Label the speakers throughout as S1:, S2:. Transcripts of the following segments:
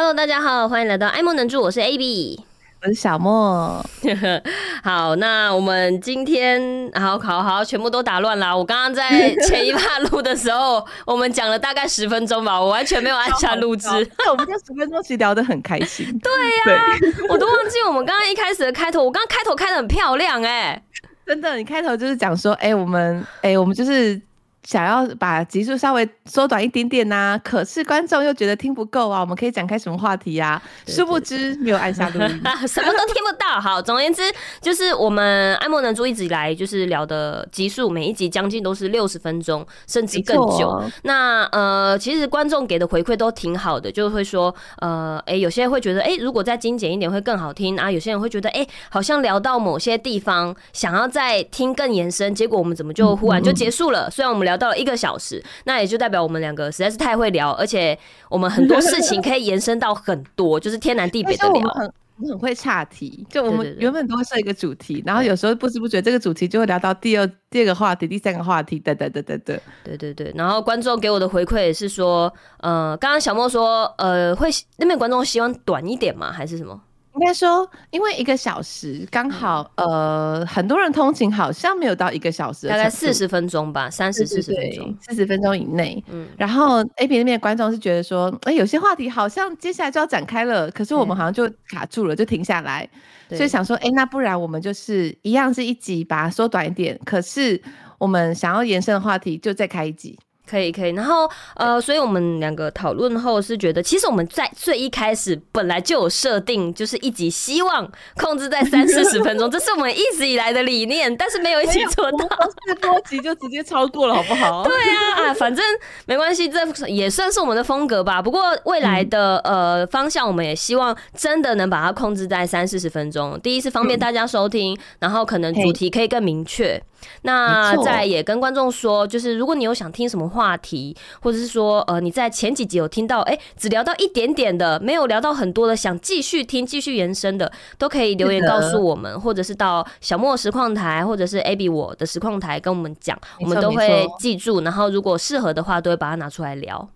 S1: Hello，大家好，欢迎来到爱莫能助，我是 AB，
S2: 我是小莫。
S1: 好，那我们今天好好好，全部都打乱啦。我刚刚在前一趴录的时候，我们讲了大概十分钟吧，我完全没有按下录制。
S2: 那我们这十分钟其实聊得很开心。
S1: 对呀、啊，我都忘记我们刚刚一开始的开头，我刚刚开头开的很漂亮哎、欸，
S2: 真的，你开头就是讲说，哎、欸，我们，哎、欸，我们就是。想要把集数稍微缩短一点点呐、啊，可是观众又觉得听不够啊，我们可以展开什么话题呀、啊？殊不知没有按下录音，
S1: 什么都听不到。好，总而言之，就是我们爱莫能助一直以来就是聊的集数，每一集将近都是六十分钟，甚至更久。那呃，其实观众给的回馈都挺好的，就会说呃，哎、欸，有些人会觉得哎、欸，如果再精简一点会更好听啊。有些人会觉得哎、欸，好像聊到某些地方，想要再听更延伸，结果我们怎么就忽然就结束了？嗯嗯虽然我们聊。到了一个小时，那也就代表我们两个实在是太会聊，而且我们很多事情可以延伸到很多，就是天南地北的聊。
S2: 我很，会岔题，就我们原本都会设一个主题，然后有时候不知不觉这个主题就会聊到第二第二个话题、第三个话题，等等等等等。
S1: 对对对，然后观众给我的回馈也是说，呃，刚刚小莫说，呃，会那边观众希望短一点吗？还是什么？
S2: 应该说，因为一个小时刚好，呃，很多人通勤好像没有到一个小时，
S1: 大概四十分钟吧，三十四十分钟，
S2: 四十分钟以内。嗯，然后 A P 那边的观众是觉得说，哎、欸，有些话题好像接下来就要展开了，可是我们好像就卡住了，就停下来，所以想说，哎、欸，那不然我们就是一样是一集，把它缩短一点，可是我们想要延伸的话题就再开一集。
S1: 可以可以，然后呃，所以我们两个讨论后是觉得，其实我们在最一开始本来就有设定，就是一集希望控制在 三四十分钟，这是我们一直以来的理念，但是没有一起做到，
S2: 四多集就直接超过了，好不好？
S1: 对啊，啊，反正没关系，这也算是我们的风格吧。不过未来的呃方向，我们也希望真的能把它控制在三四十分钟。第一是方便大家收听，然后可能主题可以更明确。那再也跟观众说，就是如果你有想听什么话题，或者是说呃你在前几集有听到，哎、欸，只聊到一点点的，没有聊到很多的，想继续听、继续延伸的，都可以留言告诉我们，或者是到小莫实况台，或者是 AB 我的实况台跟我们讲，我们都会记住，然后如果适合的话，都会把它拿出来聊。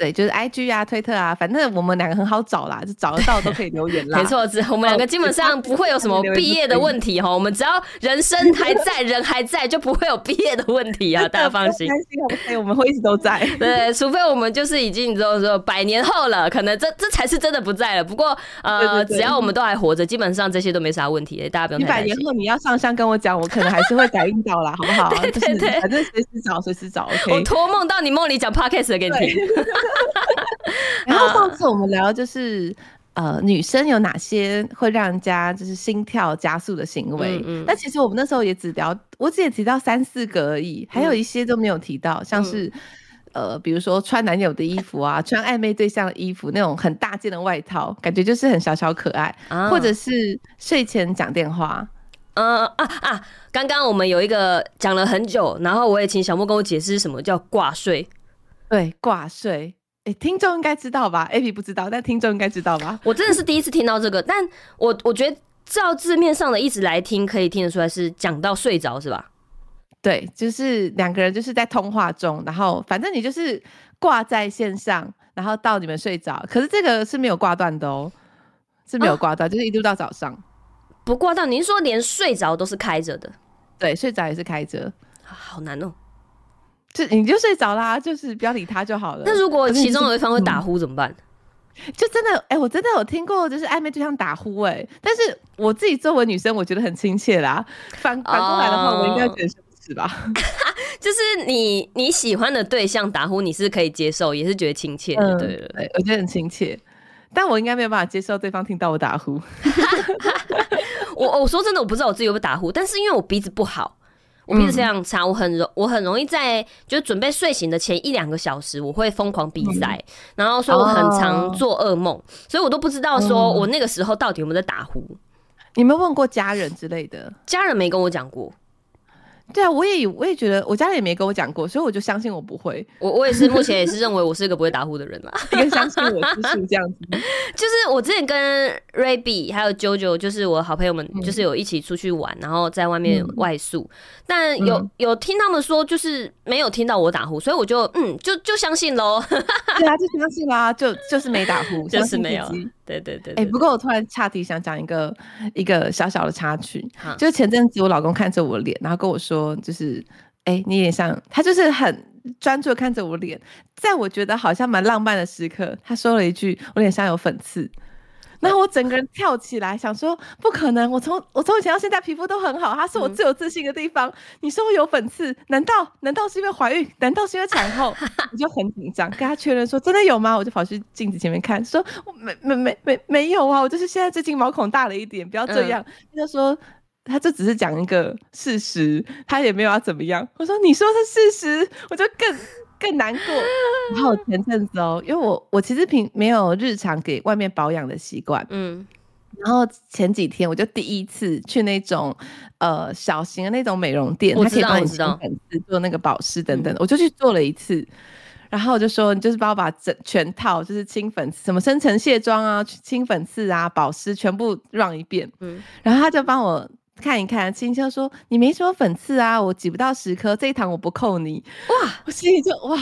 S2: 对，就是 I G 啊、推特啊，反正我们两个很好找啦，就找得到都可以留言啦。
S1: 没错，只我们两个基本上不会有什么毕业的问题哈。我们只要人生还在，人还在，就不会有毕业的问题啊，大家放心。
S2: 担心，OK，我们会一直都在。
S1: 对，除非我们就是已经你知道说百年后了，可能这这才是真的不在了。不过呃只要我们都还活着，基本上这些都没啥问题，大家不用太担心。
S2: 一百年后你要上香跟我讲，我可能还是会感应到啦，好不好？对对对，就是、反正随时找，随时找。OK，
S1: 我托梦到你梦里讲 Podcast 给你听。
S2: 然后上次我们聊就是呃，女生有哪些会让人家就是心跳加速的行为？嗯，但其实我们那时候也只聊，我只也提到三四个而已，还有一些都没有提到，像是呃，比如说穿男友的衣服啊，穿暧昧对象的衣服，那种很大件的外套，感觉就是很小巧可爱，或者是睡前讲电话。
S1: 嗯啊啊！刚刚我们有一个讲了很久，然后我也请小莫跟我解释什么叫挂睡。
S2: 对，挂睡。听众应该知道吧？A P 不知道，但听众应该知道吧？
S1: 我真的是第一次听到这个，但我我觉得照字面上的一直来听，可以听得出来是讲到睡着是吧？
S2: 对，就是两个人就是在通话中，然后反正你就是挂在线上，然后到你们睡着。可是这个是没有挂断的哦，是没有挂断、啊，就是一路到早上
S1: 不挂断。您说连睡着都是开着的？
S2: 对，睡着也是开着，
S1: 好难哦。
S2: 就你就睡着啦，就是不要理他就好了。
S1: 那如果其中有一方会打呼怎么办？
S2: 就真的哎、欸，我真的有听过，就是暧昧对象打呼哎、欸，但是我自己作为女生，我觉得很亲切啦。反反过来的话，我应该觉得是吧？
S1: 就是你你喜欢的对象打呼，你是可以接受，也是觉得亲切的，对对对，
S2: 我觉得很亲切。但我应该没有办法接受对方听到我打呼。
S1: 我我说真的，我不知道我自己有没有打呼，但是因为我鼻子不好。我平时非常差，我很容我很容易在就准备睡醒的前一两个小时，我会疯狂鼻塞、嗯，然后所以我很常做噩梦、哦，所以我都不知道说我那个时候到底有没有在打呼。
S2: 你有没有问过家人之类的？
S1: 家人没跟我讲过。
S2: 对啊，我也我也觉得，我家里也没跟我讲过，所以我就相信我不会。
S1: 我我也是，目前也是认为我是一个不会打呼的人啦，
S2: 应该相信我是这样子。
S1: 就是我之前跟 Rayby 还有 JoJo，就是我好朋友们，就是有一起出去玩，嗯、然后在外面外宿，嗯、但有、嗯、有听他们说，就是没有听到我打呼，所以我就嗯，就就相信喽。
S2: 对啊，就相信啦，就就是没打呼，
S1: 就是没有。对对对，
S2: 哎、欸，不过我突然岔题，想讲一个一个小小的插曲，就是前阵子我老公看着我脸，然后跟我说，就是，哎、欸，你脸上，他就是很专注的看着我脸，在我觉得好像蛮浪漫的时刻，他说了一句，我脸上有粉刺。然后我整个人跳起来，想说不可能，我从我从以前到现在皮肤都很好，它是我最有自信的地方。嗯、你说我有粉刺，难道难道是因为怀孕？难道是因为产后？我就很紧张，跟他确认说真的有吗？我就跑去镜子前面看，说没没没没没有啊，我就是现在最近毛孔大了一点，不要这样。嗯、他就说他就只是讲一个事实，他也没有要怎么样。我说你说是事实，我就更。更难过。然后前阵子哦，因为我我其实平没有日常给外面保养的习惯，嗯。然后前几天我就第一次去那种呃小型的那种美容店，他可以帮你清粉刺、做那个保湿等等，嗯、我就去做了一次。然后我就说，你就是帮我把整全套，就是清粉刺、什么深层卸妆啊、清粉刺啊、保湿全部 run 一遍。嗯。然后他就帮我。看一看，青青说：“你没什么粉刺啊，我挤不到十颗，这一堂我不扣你。”哇，我心里就哇，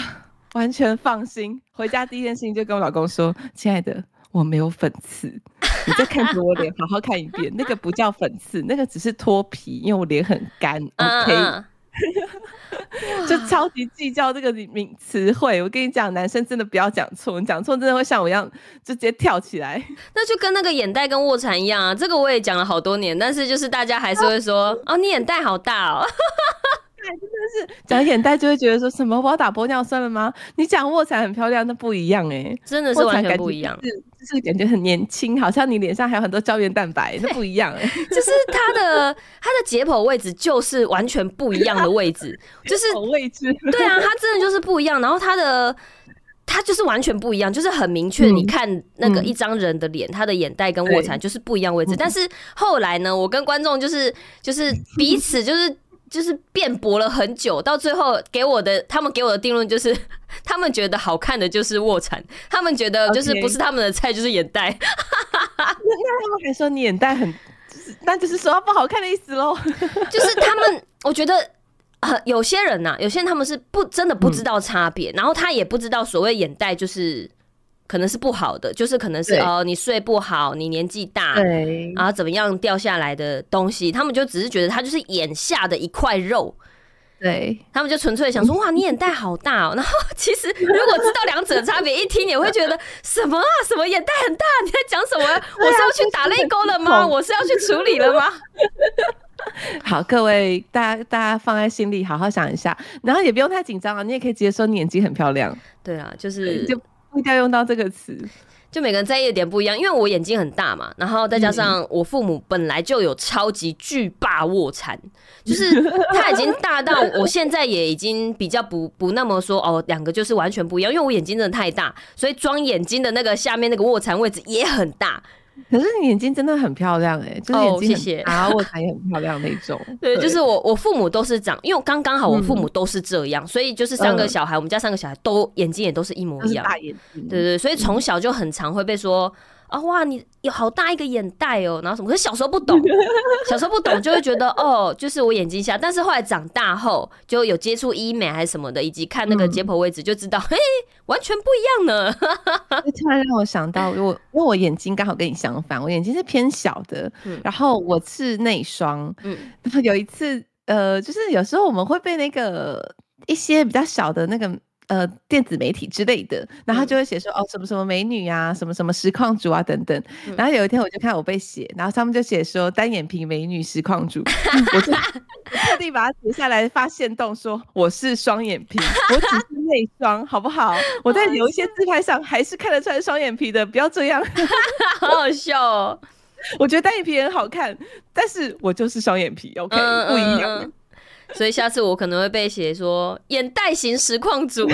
S2: 完全放心。回家第一件事情就跟我老公说：“亲爱的，我没有粉刺，你再看着我脸，好好看一遍，那个不叫粉刺，那个只是脱皮，因为我脸很干。” OK。Uh uh. 就超级计较这个名词汇，我跟你讲，男生真的不要讲错，你讲错真的会像我一样就直接跳起来。
S1: 那就跟那个眼袋跟卧蚕一样啊，这个我也讲了好多年，但是就是大家还是会说，哦，哦，你眼袋好大哦。
S2: 真的是讲眼袋就会觉得说什么我要打玻尿酸了吗？你讲卧蚕很漂亮，那不一样哎、欸，
S1: 真的是完全不一样，
S2: 是就是感觉很年轻，好像你脸上还有很多胶原蛋白，那不一样哎、欸，
S1: 就是它的它的解剖位置就是完全不一样的位置，就是
S2: 位置，
S1: 对啊，它真的就是不一样，然后它的它就是完全不一样，就是很明确，你看那个一张人的脸，他、嗯、的眼袋跟卧蚕就是不一样位置，但是后来呢，我跟观众就是就是彼此就是。就是辩驳了很久，到最后给我的，他们给我的定论就是，他们觉得好看的就是卧蚕，他们觉得就是不是他们的菜就是眼袋。那
S2: 那他们还说你眼袋很，就是那就是说不好看的意思喽。
S1: 就是他们，我觉得呃有些人呐、啊，有些人他们是不真的不知道差别，嗯、然后他也不知道所谓眼袋就是。可能是不好的，就是可能是哦，你睡不好，你年纪大，对，然后怎么样掉下来的东西，他们就只是觉得它就是眼下的一块肉，
S2: 对，
S1: 他们就纯粹想说 哇，你眼袋好大哦。然后其实如果知道两者的差别，一听也会觉得什么啊，什么眼袋很大，你在讲什么？我是要去打泪沟了吗？我是要去处理了吗？
S2: 好，各位大家大家放在心里，好好想一下，然后也不用太紧张啊，你也可以直接说你眼睛很漂亮。
S1: 对啊，就是就。
S2: 一定要用到这个词，
S1: 就每个人在意的点不一样。因为我眼睛很大嘛，然后再加上我父母本来就有超级巨霸卧蚕，就是他已经大到我现在也已经比较不不那么说哦，两个就是完全不一样。因为我眼睛真的太大，所以装眼睛的那个下面那个卧蚕位置也很大。
S2: 可是你眼睛真的很漂亮哎、欸，就是眼睛谢谢，然后卧蚕也很漂亮那种。
S1: 对，就是我我父母都是长，因为刚刚好我父母都是这样，嗯、所以就是三个小孩，嗯、我们家三个小孩都眼睛也都是一模一样，大眼睛。对，对对，所以从小就很常会被说。啊、哦、哇，你有好大一个眼袋哦，然后什么？可是小时候不懂，小时候不懂就会觉得哦，就是我眼睛瞎。但是后来长大后就有接触医美还是什么的，以及看那个解剖位置，就知道，嘿、嗯，完全不一样呢。
S2: 突然让我想到，我因为我眼睛刚好跟你相反，我眼睛是偏小的，嗯、然后我是内双，嗯，然后有一次，呃，就是有时候我们会被那个一些比较小的那个。呃，电子媒体之类的，然后他就会写说、嗯、哦，什么什么美女啊，什么什么实况主啊等等。嗯、然后有一天我就看我被写，然后他们就写说单眼皮美女实况主，我就特地把它截下来发现动说我是双眼皮，我只是内双，好不好？我在有一些自拍上还是看得出来双眼皮的，不要这样，
S1: 好好笑哦。
S2: 我觉得单眼皮很好看，但是我就是双眼皮，OK，不一样。
S1: 所以下次我可能会被写说眼袋型实况组，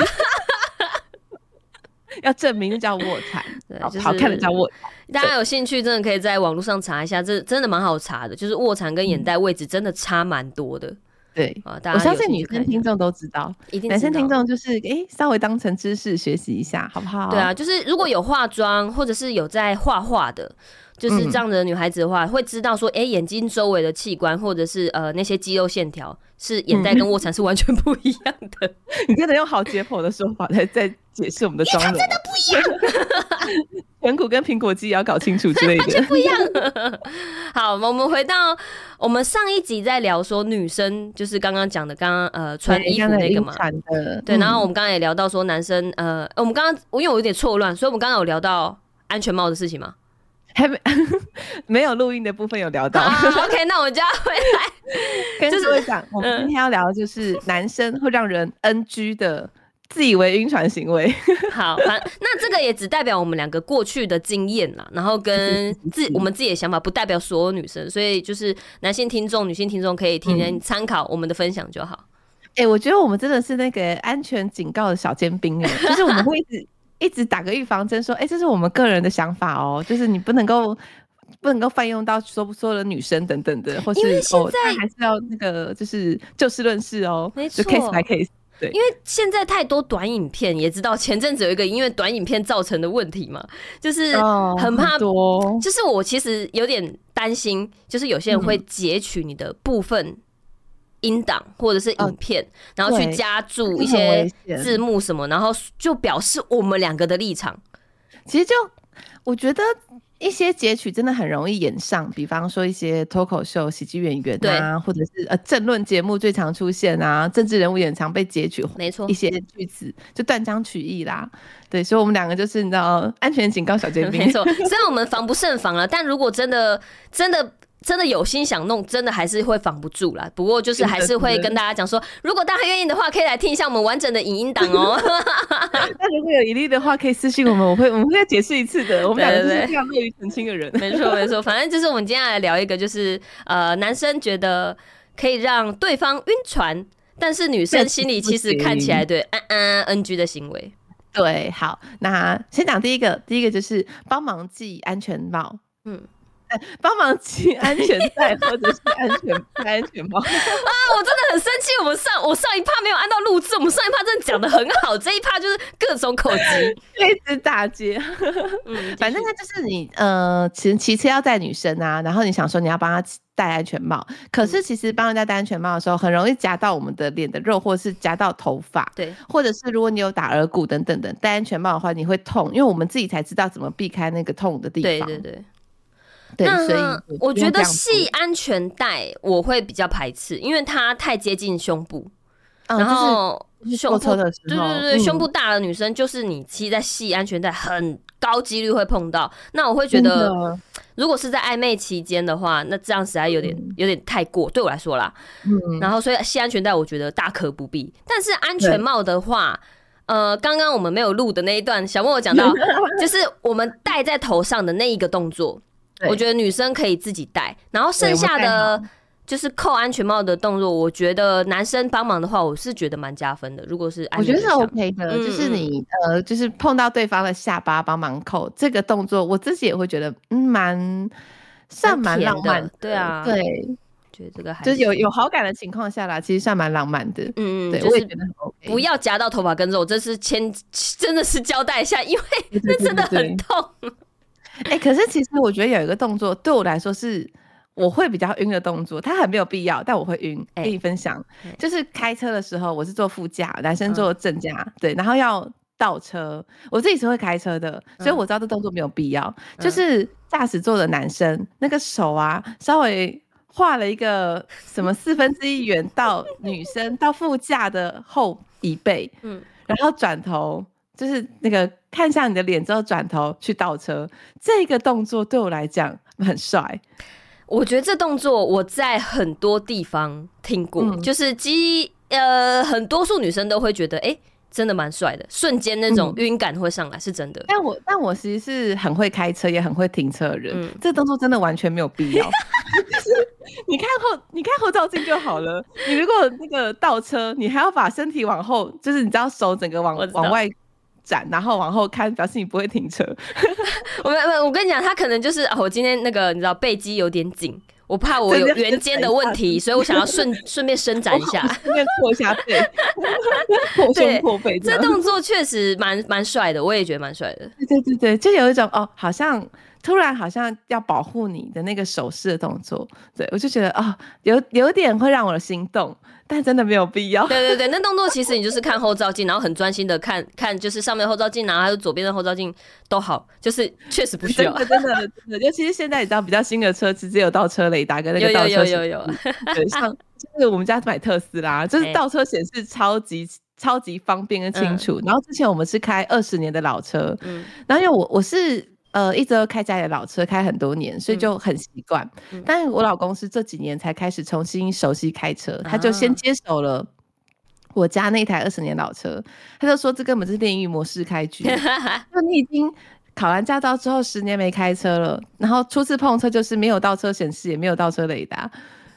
S2: 要证明叫卧蚕，对，就是好看的叫卧蚕。
S1: 大家有兴趣，真的可以在网络上查一下，这真的蛮好查的，就是卧蚕跟眼袋位置真的差蛮多的。
S2: 对，我相信女生听众都知道，一定男生听众就是哎、欸，稍微当成知识学习一下，好不好？
S1: 对啊，就是如果有化妆或者是有在画画的，就是这样的女孩子的话，嗯、会知道说，哎、欸，眼睛周围的器官或者是呃那些肌肉线条是眼袋跟卧蚕是完全不一样的。嗯、
S2: 你真的用好解剖的说法来在解释我们的妆容，真的不一样。颧骨跟苹果肌也要搞清楚之类的，
S1: 完全不一样。好，我们回到我们上一集在聊说女生，就是刚刚讲的，刚刚呃穿衣服那个嘛，对。然后我们刚刚也聊到说男生，呃，我们刚刚因为我有点错乱，所以我们刚刚有聊到安全帽的事情吗？
S2: 还没 没有录音的部分有聊到。
S1: OK，那我就要回来，
S2: 就是我讲，我们今天要聊的就是男生会让人 NG 的。自以为晕船行为，
S1: 好，反那这个也只代表我们两个过去的经验啦，然后跟自我们自己的想法，不代表所有女生，所以就是男性听众、女性听众可以听听参考我们的分享就好。
S2: 哎、欸，我觉得我们真的是那个安全警告的小尖兵哎，就是我们会一直一直打个预防针，说，哎、欸，这是我们个人的想法哦、喔，就是你不能够不能够泛用到说所有的女生等等的，或是哦，还是要那个就是就事论事哦，没错，case by case。对，
S1: 因为现在太多短影片，也知道前阵子有一个因为短影片造成的问题嘛，就是很怕多。就是我其实有点担心，就是有些人会截取你的部分音档或者是影片，然后去加注一些字幕什么，然后就表示我们两个的立场。
S2: 其实就我觉得。一些截取真的很容易演上，比方说一些脱口秀喜剧演员啊，或者是呃政论节目最常出现啊，政治人物也常被截取，
S1: 没错，
S2: 一些句子就断章取义啦。对，所以我们两个就是你知道安全警告小尖兵，
S1: 没错。虽然我们防不胜防了，但如果真的真的。真的有心想弄，真的还是会防不住啦。不过就是还是会跟大家讲说，如果大家愿意的话，可以来听一下我们完整的影音档哦。
S2: 那如果有疑虑的话，可以私信我们，我会我们会再解释一次的。我们两个是非常乐于澄清的人。
S1: 没错没错，反正就是我们今天来聊一个，就是呃，男生觉得可以让对方晕船，但是女生心里其实看起来 对嗯嗯 NG 的行为。
S2: 对，好，那先讲第一个，第一个就是帮忙系安全帽。嗯。帮忙系安全带或者是安全戴安全帽 啊！
S1: 我真的很生气，我们上我上一趴没有按到录制，我们上一趴真的讲的很好，这一趴就是各种口技，
S2: 一直打结。嗯，反正他就是你呃，骑骑车要带女生啊，然后你想说你要帮她戴安全帽，可是其实帮人家戴安全帽的时候，很容易夹到我们的脸的肉，或者是夹到头发，对，或者是如果你有打耳骨等等的，戴安全帽的话你会痛，因为我们自己才知道怎么避开那个痛的地方。
S1: 对对对。那所以我觉得系安全带我会比较排斥，因为它太接近胸部，然后胸部对对对，胸部大的女生就是你骑在系安全带，很高几率会碰到。那我会觉得，如果是在暧昧期间的话，那这样实在有点有点太过，对我来说啦。嗯然后所以系安全带我觉得大可不必。但是安全帽的话，呃，刚刚我们没有录的那一段，小莫有讲到，就是我们戴在头上的那一个动作。我觉得女生可以自己戴，然后剩下的就是扣安全帽的动作。我觉得男生帮忙的话，我是觉得蛮加分的。如果是安全，我觉得是
S2: OK 的，嗯、就是你呃，就是碰到对方的下巴帮忙扣这个动作，我自己也会觉得嗯，蛮算蛮浪漫的。
S1: 对啊，
S2: 对，
S1: 觉得这个还
S2: 就是有有好感的情况下啦，其实算蛮浪漫的。嗯嗯，对，我也觉得很 OK。
S1: 不要夹到头发跟肉，这是牵真的是交代一下，因为那真的很痛。
S2: 哎、欸，可是其实我觉得有一个动作对我来说是我会比较晕的动作，它很没有必要，但我会晕。跟你分享，欸、就是开车的时候，我是坐副驾，男生坐正驾，嗯、对，然后要倒车，我自己是会开车的，所以我知道这动作没有必要。嗯、就是驾驶座的男生那个手啊，稍微画了一个什么四分之一圆到女生到副驾的后椅背，嗯，然后转头。就是那个看向你的脸之后转头去倒车，这个动作对我来讲很帅。
S1: 我觉得这动作我在很多地方听过，嗯、就是基呃很多数女生都会觉得，哎、欸，真的蛮帅的，瞬间那种晕感会上来，是真的。嗯、
S2: 但我但我其实是很会开车，也很会停车的人，嗯、这动作真的完全没有必要。就是你看后你看后照镜就好了。你如果那个倒车，你还要把身体往后，就是你知道手整个往往外。展，然后往后看，表示你不会停车。
S1: 我们我跟你讲，他可能就是、哦、我今天那个你知道背肌有点紧，我怕我有圆肩的问题，所以我想要顺顺便伸展一下，
S2: 顺便扩一下背，扩胸扩背。
S1: 这动作确实蛮蛮帅的，我也觉得蛮帅的。
S2: 对对对对，就有一种哦，好像突然好像要保护你的那个手势的动作，对我就觉得哦，有有点会让我的心动。但真的没有必要。
S1: 对对对，那动作其实你就是看后照镜，然后很专心的看看，就是上面后照镜，然后还有左边的后照镜都好，就是确实不需要。真的真的真的，
S2: 尤其是现在你知道比较新的车直接有倒车雷达跟那个倒车
S1: 有有有有有。
S2: 对，像 就是我们家买特斯拉，就是倒车显示超级、欸、超级方便跟清楚。然后之前我们是开二十年的老车，嗯，然后因为我我是。呃，一直都开家里的老车，开很多年，所以就很习惯。嗯、但是我老公是这几年才开始重新熟悉开车，嗯、他就先接手了我家那台二十年老车，他就说这根本是电驭模式开局。就你已经考完驾照之后十年没开车了，然后初次碰车就是没有倒车显示，也没有倒车雷达。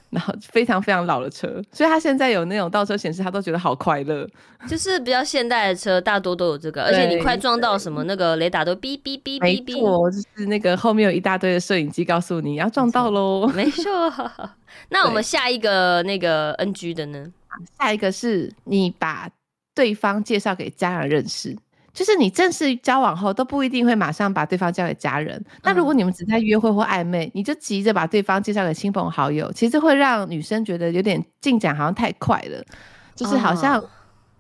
S2: 然后非常非常老的车，所以他现在有那种倒车显示，他都觉得好快乐。
S1: 就是比较现代的车，大多都有这个，而且你快撞到什么，那个雷达都哔哔哔哔哔。
S2: 没错，就是那个后面有一大堆的摄影机告诉你要撞到喽。
S1: 没错。那我们下一个那个 NG 的呢？
S2: 下一个是你把对方介绍给家人认识。就是你正式交往后都不一定会马上把对方交给家人。那如果你们只在约会或暧昧，你就急着把对方介绍给亲朋好友，其实会让女生觉得有点进展好像太快了，就是好像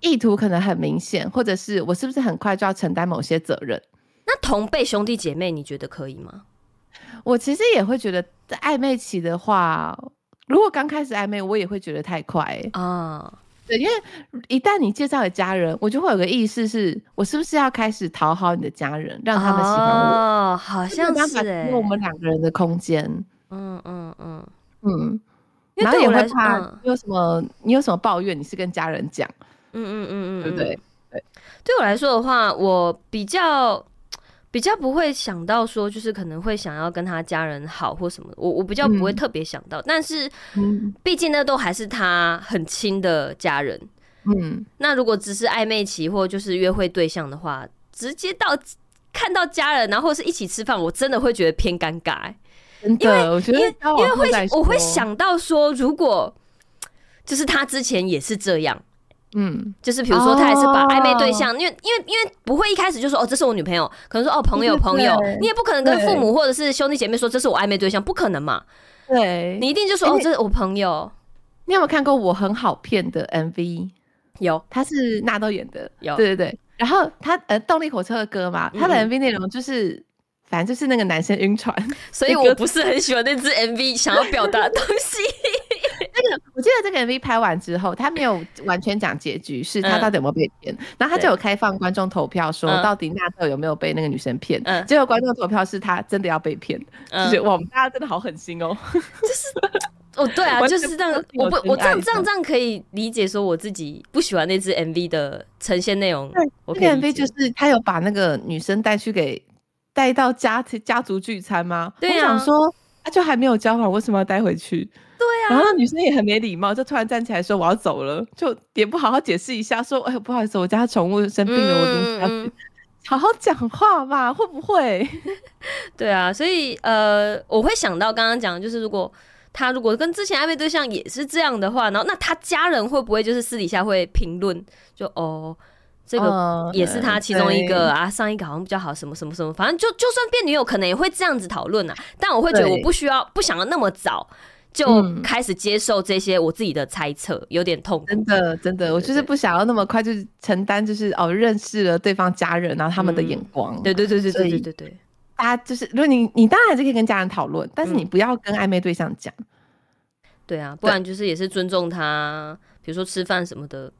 S2: 意图可能很明显，或者是我是不是很快就要承担某些责任？
S1: 那同辈兄弟姐妹你觉得可以吗？
S2: 我其实也会觉得在暧昧期的话，如果刚开始暧昧，我也会觉得太快啊。对，因为一旦你介绍给家人，我就会有个意识是，我是不是要开始讨好你的家人，让他们喜欢我？
S1: 哦，好像是哎，
S2: 因为我们两个人的空间。
S1: 嗯嗯嗯
S2: 嗯，然后也会怕你有什么，你有什么抱怨，你是跟家人讲。
S1: 嗯嗯嗯嗯，
S2: 对不对？对，
S1: 对我来说的话，我比较。比较不会想到说，就是可能会想要跟他家人好或什么，我我比较不会特别想到，嗯、但是，毕竟那都还是他很亲的家人，嗯，那如果只是暧昧期或就是约会对象的话，直接到看到家人，然后是一起吃饭，我真的会觉得偏尴尬、欸，
S2: 真的，我觉得因为
S1: 因为会我会想到说，如果就是他之前也是这样。嗯，就是比如说，他还是把暧昧对象，因为因为因为不会一开始就说哦，这是我女朋友，可能说哦，朋友朋友，你也不可能跟父母或者是兄弟姐妹说这是我暧昧对象，不可能嘛。
S2: 对，
S1: 你一定就说哦，这是我朋友。
S2: 你有没有看过我很好骗的 MV？
S1: 有，
S2: 他是纳豆演的。
S1: 有，
S2: 对对对。然后他呃，动力火车的歌嘛，他的 MV 内容就是，反正就是那个男生晕船，
S1: 所以我不是很喜欢那支 MV 想要表达的东西。
S2: 那个，我记得这个 MV 拍完之后，他没有完全讲结局，是他到底有没有被骗。嗯、然后他就有开放观众投票，说到底纳豆有没有被那个女生骗。嗯、结果观众投票是他真的要被骗，嗯、就是哇，我们大家真的好狠心哦。
S1: 就是哦，对啊，就是这样。我不，我这样这样这样可以理解说，我自己不喜欢那支 MV 的呈现内容。我
S2: 那个 MV 就是他有把那个女生带去给带到家家族聚餐吗？对啊，我想说他就还没有交往，为什么要带回去？
S1: 对呀、啊，
S2: 然后女生也很没礼貌，就突然站起来说我要走了，就也不好好解释一下，说哎，不好意思，我家宠物生病了，嗯、我等一下去。好好讲话吧，会不会？
S1: 对啊，所以呃，我会想到刚刚讲，就是如果他如果跟之前暧昧对象也是这样的话，然后那他家人会不会就是私底下会评论，就哦，这个也是他其中一个、嗯、啊，上一个好像比较好，什么什么什么，反正就就算变女友，可能也会这样子讨论啊。但我会觉得我不需要，不想要那么早。就开始接受这些我自己的猜测，有点痛。
S2: 真的真的，我就是不想要那么快就承担，就是哦认识了对方家人，然后他们的眼光。
S1: 对对对对对对对。
S2: 大家就是，如果你你当然还是可以跟家人讨论，但是你不要跟暧昧对象讲。
S1: 对啊，不然就是也是尊重他，比如说吃饭什么的。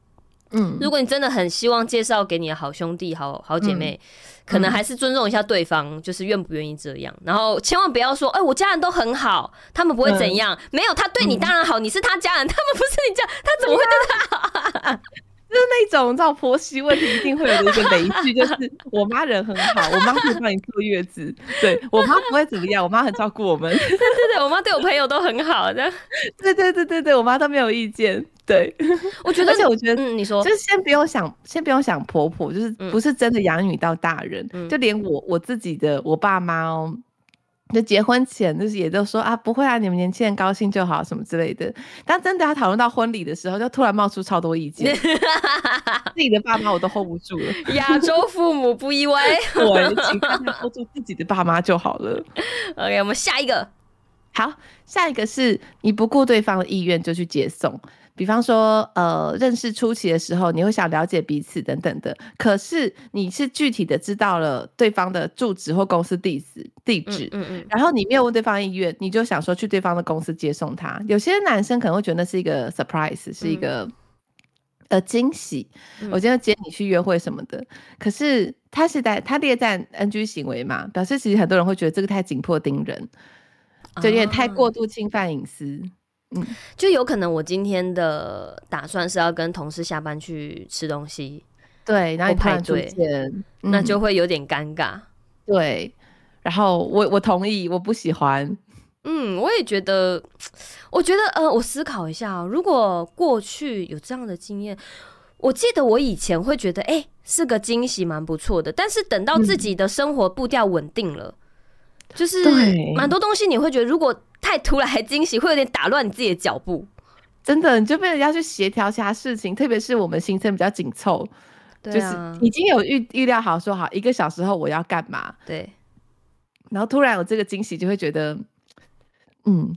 S1: 嗯，如果你真的很希望介绍给你的好兄弟、好好姐妹。嗯可能还是尊重一下对方，嗯、就是愿不愿意这样，然后千万不要说，哎、欸，我家人都很好，他们不会怎样。嗯、没有，他对你当然好，嗯、你是他家人，他们不是你家，他怎么会对他好？啊、
S2: 就是那种，你知道婆媳问题一定会有的一个雷句，就是我妈人很好，我妈会帮你坐月子，对我妈不会怎么样，我妈很照顾我们。对对
S1: 对，我妈对我朋友都很好的。
S2: 对对对对对，我妈都没有意见。对，
S1: 我觉得，
S2: 而且我觉得，
S1: 嗯，你说，
S2: 就是先不用想，先不用想婆婆，就是不是真的养女到大人，嗯、就连我我自己的我爸妈哦，就结婚前就是也都说啊，不会啊，你们年轻人高兴就好什么之类的。但真的要讨论到婚礼的时候，就突然冒出超多意见，自己的爸妈我都 hold 不住了。
S1: 亚洲父母不意外，
S2: 我，请大家 hold 住自己的爸妈就好了。
S1: OK，我们下一个，
S2: 好，下一个是你不顾对方的意愿就去接送。比方说，呃，认识初期的时候，你会想了解彼此等等的。可是你是具体的知道了对方的住址或公司地址地址，嗯嗯，嗯，然后你没有问对方意愿，你就想说去对方的公司接送他。有些男生可能会觉得那是一个 surprise，是一个、嗯、呃惊喜。我今天接你去约会什么的，可是他是在他列在 NG 行为嘛，表示其实很多人会觉得这个太紧迫盯人，就有点太过度侵犯隐私。啊嗯，
S1: 就有可能我今天的打算是要跟同事下班去吃东西，
S2: 对，然后排队，
S1: 那就会有点尴尬。嗯，
S2: 对，然后我我同意，我不喜欢。
S1: 嗯，我也觉得，我觉得呃，我思考一下哦，如果过去有这样的经验，我记得我以前会觉得，哎，是个惊喜，蛮不错的。但是等到自己的生活步调稳定了，嗯，就是蛮多东西你会觉得，如果太突然还惊喜，会有点打乱你自己的脚步。
S2: 真的，你就被人家去协调其他事情，特别是我们行程比较紧凑，就是已经有预预料好说好一个小时后我要干嘛。
S1: 对，
S2: 然后突然有这个惊喜，就会觉得，嗯。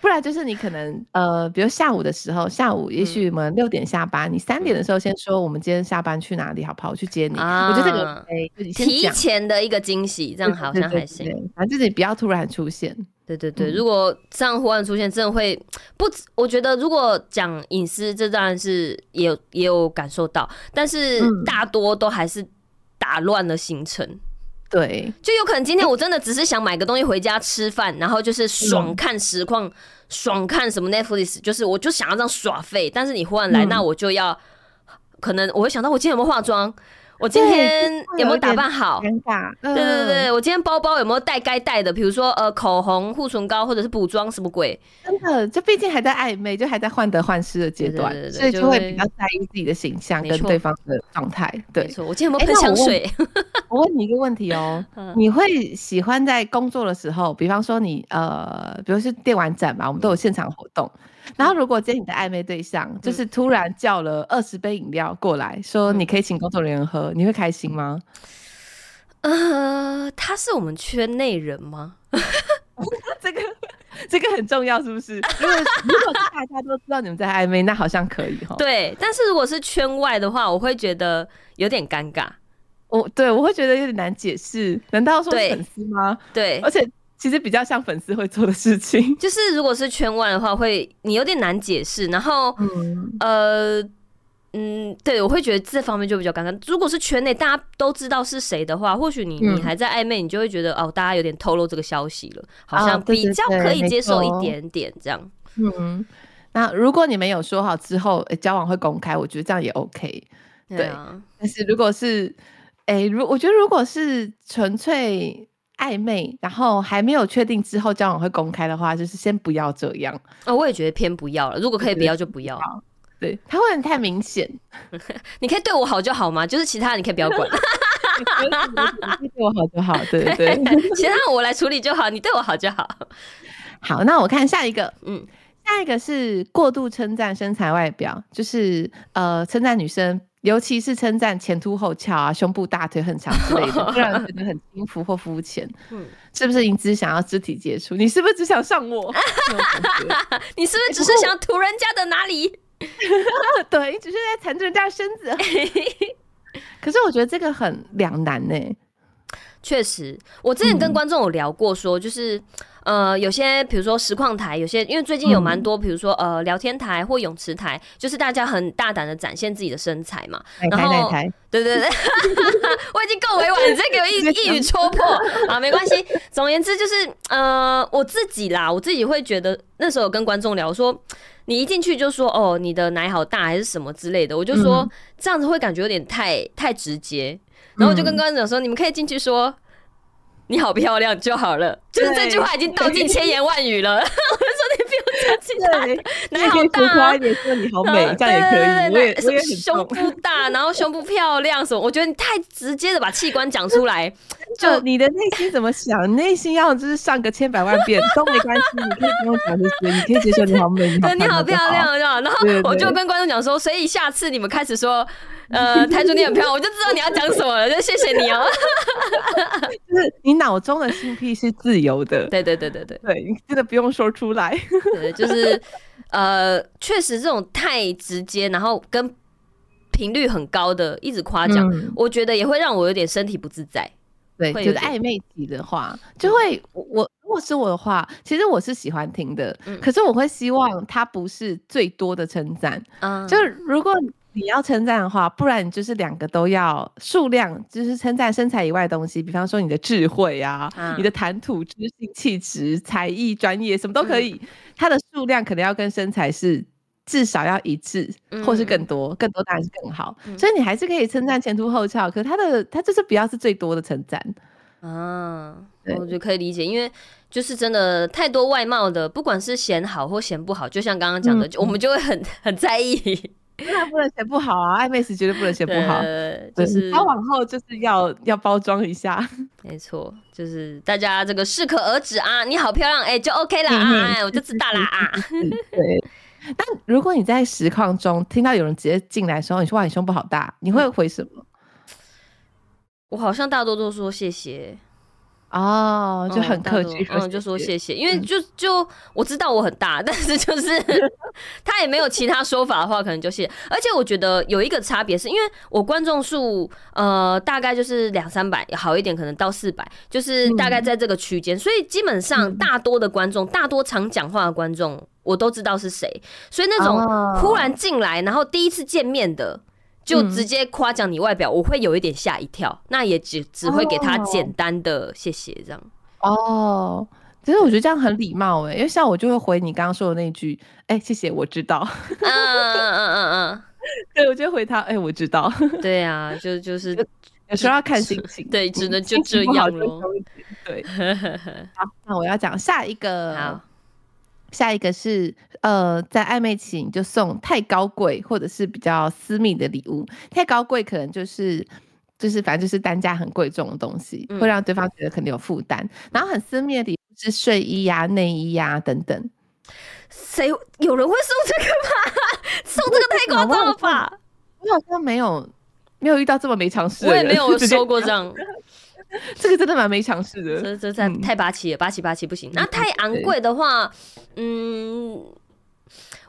S2: 不然就是你可能呃，比如下午的时候，下午也许我们六点下班，嗯、你三点的时候先说我们今天下班去哪里，好不好？我去接你。啊、我觉得这个
S1: 提前的一个惊喜，这样好像还行。
S2: 反正自己不要突然出现。
S1: 对对对，嗯、如果这样忽然出现，真的会不？我觉得如果讲隐私，这当然是也有也有感受到，但是大多都还是打乱了行程。
S2: 对，
S1: 就有可能今天我真的只是想买个东西回家吃饭，然后就是爽看实况，嗯、爽看什么 Netflix，就是我就想要这样耍废。但是你忽然来，嗯、那我就要，可能我会想到我今天有没有化妆。我今天有没有打扮好？尴尬。对对对，我今天包包有没有带该带的？比如说呃，口红、护唇膏或者是补妆什么鬼？
S2: 真的，就毕竟还在暧昧，就还在患得患失的阶段，所以就会比较在意自己的形象跟对方的状态。对，没错。我今天有没有喷香水？我问你一个问题哦，你会喜欢在工作的时候，比方说你呃，比如是电玩展嘛，我们都有现场活动。然后，如果今天你的暧昧对象就是突然叫了二十杯饮料过来说，你可以请工作人员喝，你会开心吗？
S1: 呃，他是我们圈内人吗？
S2: 这个这个很重要，是不是？如果如果大家都知道你们在暧昧，那好像可以哈。
S1: 对，但是如果是圈外的话，我会觉得有点尴尬。
S2: 我对我会觉得有点难解释。难道说粉丝吗？
S1: 对，
S2: 而且。其实比较像粉丝会做的事情，
S1: 就是如果是圈外的话，会你有点难解释。然后，嗯呃，嗯，对，我会觉得这方面就比较尴尬。如果是圈内大家都知道是谁的话，或许你你还在暧昧，你就会觉得哦，大家有点透露这个消息了，好像比较可以接受一点点这样。
S2: 嗯，那如果你们有说好之后交往会公开，我觉得这样也 OK。对啊，但是如果是哎，如我觉得如果是纯粹。暧昧，然后还没有确定之后交往会公开的话，就是先不要这样。
S1: 哦，我也觉得偏不要了。如果可以不要就不要。
S2: 对，他会很太明显。
S1: 你可以对我好就好嘛？就是其他你可以不要管。
S2: 你对我好就好，对对对。
S1: 其他我来处理就好，你对我好就好。
S2: 好，那我看下一个，嗯，下一个是过度称赞身材外表，就是呃称赞女生。尤其是称赞前凸后翘啊，胸部大腿很长之类的，会让人觉得很轻浮或肤浅。嗯，是不是你只想要肢体接触？你是不是只想上我？
S1: 你是不是只是想涂人家的哪里？
S2: 对，你只是在缠着人家的身子。可是我觉得这个很两难呢。
S1: 确实，我之前跟观众有聊过，说就是。呃，有些比如说实况台，有些因为最近有蛮多，比如说呃聊天台或泳池台，就是大家很大胆的展现自己的身材嘛。然后，对对对，我已经够委婉，你再给我一一语戳破啊，没关系。总而言之，就是呃我自己啦，我自己会觉得那时候有跟观众聊说，你一进去就说哦你的奶好大还是什么之类的，我就说这样子会感觉有点太太直接，然后我就跟观众说，你们可以进去说。你好漂亮就好了，就是这句话已经道尽千言万语了。我就说你不用
S2: 对，奶好大，一点说你好美，这样也可以。我也我也很
S1: 胸部大，然后 胸部漂亮什么？我觉得你太直接的把器官讲出来，
S2: 就你的内心怎么想？内心要就是上个千百万遍都没关系，你可以不用讲这些，你可以直接受你好美，你好，
S1: 你好漂亮？然后我就跟观众讲说，所以下次你们开始说。呃，台主你很漂亮，我就知道你要讲什么了，就谢谢你哦。
S2: 就是你脑中的性癖是自由的，
S1: 对对对对对，
S2: 对，你真的不用说出来。
S1: 对，就是呃，确实这种太直接，然后跟频率很高的一直夸奖，嗯、我觉得也会让我有点身体不自在。
S2: 对，就是暧昧期的话，就会我如果是我的话，其实我是喜欢听的，嗯、可是我会希望它不是最多的称赞。嗯，就是如果。你要称赞的话，不然你就是两个都要数量，就是称赞身材以外的东西，比方说你的智慧啊，啊你的谈吐、知性、气质、才艺、专业，什么都可以。嗯、它的数量可能要跟身材是至少要一致，嗯、或是更多，更多当然是更好。嗯、所以你还是可以称赞前凸后翘，可是它的它就是不要是最多的称赞。
S1: 啊，对我觉得可以理解，因为就是真的太多外貌的，不管是嫌好或嫌不好，就像刚刚讲的，嗯、我们就会很 很在意。
S2: 那不能写不好啊，暧昧时绝对不能写不好。就是他往后就是要要包装一下，
S1: 没错，就是大家这个适可而止啊。你好漂亮，哎、欸，就 OK 了啊，我就知道了啊。
S2: 对。但如果你在实况中听到有人直接进来的时候，你说哇，你胸部好大，你会回什么？
S1: 我好像大多都说谢谢。
S2: 哦，就很客气，
S1: 嗯，就说谢谢，因为就就我知道我很大，但是就是 他也没有其他说法的话，可能就谢谢。而且我觉得有一个差别是，因为我观众数呃大概就是两三百，好一点可能到四百，就是大概在这个区间，所以基本上大多的观众，大多常讲话的观众，我都知道是谁，所以那种忽然进来，然后第一次见面的。就直接夸奖你外表，我会有一点吓一跳，那也只只会给他简单的谢谢这样。
S2: 哦，其实我觉得这样很礼貌哎，因为像我就会回你刚刚说的那句，哎，谢谢，我知道。嗯嗯嗯嗯嗯，对，我就回他，哎，我知道。
S1: 对啊，就就是
S2: 有时候要看心情，
S1: 对，只能就这样咯。
S2: 对，好，那我要讲下一个。好。下一个是，呃，在暧昧期你就送太高贵或者是比较私密的礼物。太高贵可能就是就是反正就是单价很贵重的东西，会让对方觉得肯定有负担。嗯、然后很私密的礼物是睡衣呀、啊、内衣呀、啊、等等。
S1: 谁有人会送这个吗？送这个太夸张了吧？
S2: 我好像没有没有遇到这么没常识，
S1: 我也没有 收过这样。
S2: 这个真的蛮没尝试的，
S1: 这这太太八七了，八七八七不行。那太昂贵的话，嗯，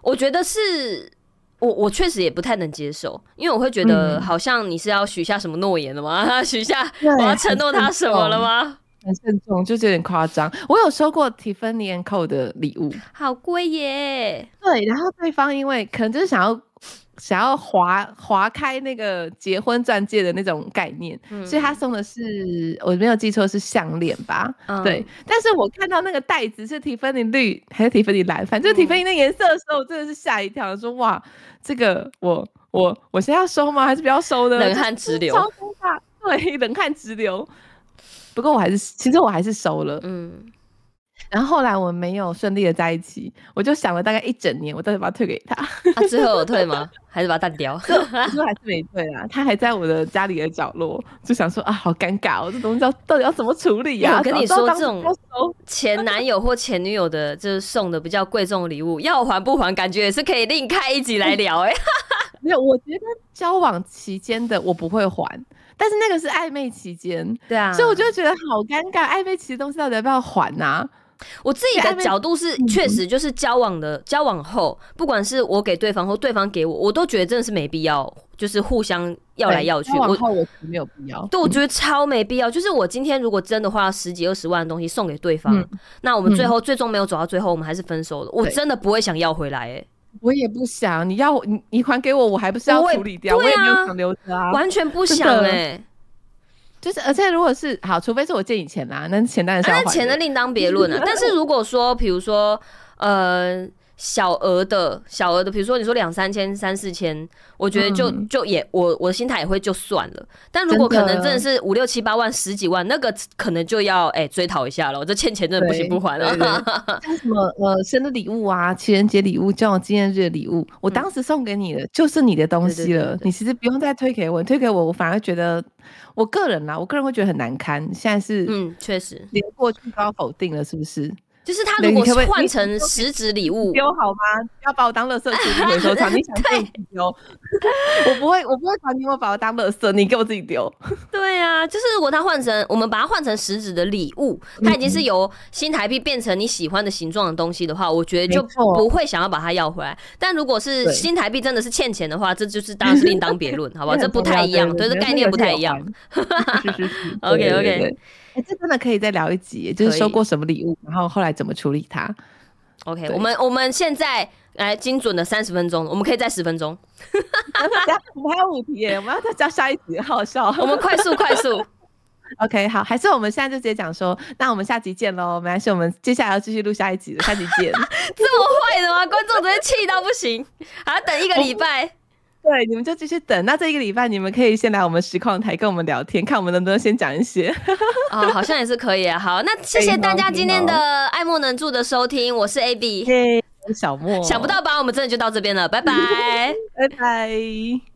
S1: 我觉得是我我确实也不太能接受，因为我会觉得好像你是要许下什么诺言了吗？许下我要承诺他什么了吗？
S2: 很慎重，就是有点夸张。我有收过 Tiffany & Co 的礼物，
S1: 好贵耶。
S2: 对，然后对方因为可能就是想要。想要划划开那个结婚钻戒的那种概念，嗯、所以他送的是我没有记错是项链吧？嗯、对。但是我看到那个袋子是蒂芬尼绿还是蒂芬尼蓝，反正蒂芬尼那颜色的时候，我真的是吓一跳，说哇，这个我我我现在要收吗？还是不要收呢？
S1: 冷汗直流，
S2: 超大，对，冷汗直流。不过我还是，其实我还是收了，嗯。然后后来我们没有顺利的在一起，我就想了大概一整年，我到底把它退给他。
S1: 他、啊、最后有退吗？还是把它淡掉？
S2: 最后还是没退啊，他还在我的家里的角落，就想说啊，好尴尬，我这东西要到底要怎么处理呀、啊？
S1: 我跟你说，这种前男友或前女友的，就是送的比较贵重的礼物，要还不还，感觉也是可以另开一集来聊哎、欸。
S2: 没有，我觉得交往期间的我不会还，但是那个是暧昧期间，对啊，所以我就觉得好尴尬，暧昧期的东西到底要不要还呢、啊？
S1: 我自己的角度是，确实就是交往的交往后，不管是我给对方或对方给我，我都觉得真的是没必要，就是互相要来要去。
S2: 交往后我没有必要，
S1: 对，我觉得超没必要。就是我今天如果真的花了十几二十万的东西送给对方，那我们最后最终没有走到最后，我们还是分手了。我真的不会想要回来，哎，
S2: 我也不想。你要你你还给我，我还不是要处理掉？我也没有想留着啊，
S1: 完全不想哎。
S2: 就是，而且如果是好，除非是我借你钱啦，那钱当然是要还的。
S1: 那钱的另当别论啊。但是如果说，比如说，呃，小额的小额的，比如说你说两三千、三四千，我觉得就、嗯、就也我我的心态也会就算了。但如果可能真的是五六七八万、十几万，那个可能就要哎、欸、追讨一下了。我这欠钱真的不行不还了。
S2: 像什么呃生日礼物啊、情人节礼物、这种纪念日的礼物，我当时送给你的就是你的东西了，你其实不用再推给我，你推给我我反而觉得。我个人啦，我个人会觉得很难堪。现在是，
S1: 嗯，确实，
S2: 连过去都要否定了，是不是？
S1: 就是他如果是换成实质礼物
S2: 丢好吗？要把我当垃圾处理回收场，你想自己丢？我不会，我不会传你，我把我当垃圾，你给我自己丢。
S1: 对啊，就是如果他换成我们把它换成实质的礼物，它已经是由新台币变成你喜欢的形状的东西的话，我觉得就不会想要把它要回来。但如果是新台币真的是欠钱的话，这就是当然是另当别论，好不好？这不太一样，对，这概念不太一样。OK OK。
S2: 哎、欸，这真的可以再聊一集，就是收过什么礼物，然后后来怎么处理它。
S1: OK，我们我们现在来精准的三十分钟，我们可以再十分钟。
S2: 我们还有五题耶，我们要再加下一集，好笑。
S1: 我们快速快速。
S2: OK，好，还是我们现在就直接讲说，那我们下集见喽。没关系，我们接下来要继续录下一集，下集见。这么
S1: 坏的吗？观众直接气到不行，还要等一个礼拜。
S2: 对，你们就继续等。那这一个礼拜，你们可以先来我们实况台跟我们聊天，看我们能不能先讲一些。
S1: 哦，好像也是可以啊。好，那谢谢大家今天的爱莫能助的收听，我是 AB，
S2: 嘿，我是小莫。
S1: 想不到吧？我们真的就到这边了，拜拜，
S2: 拜拜。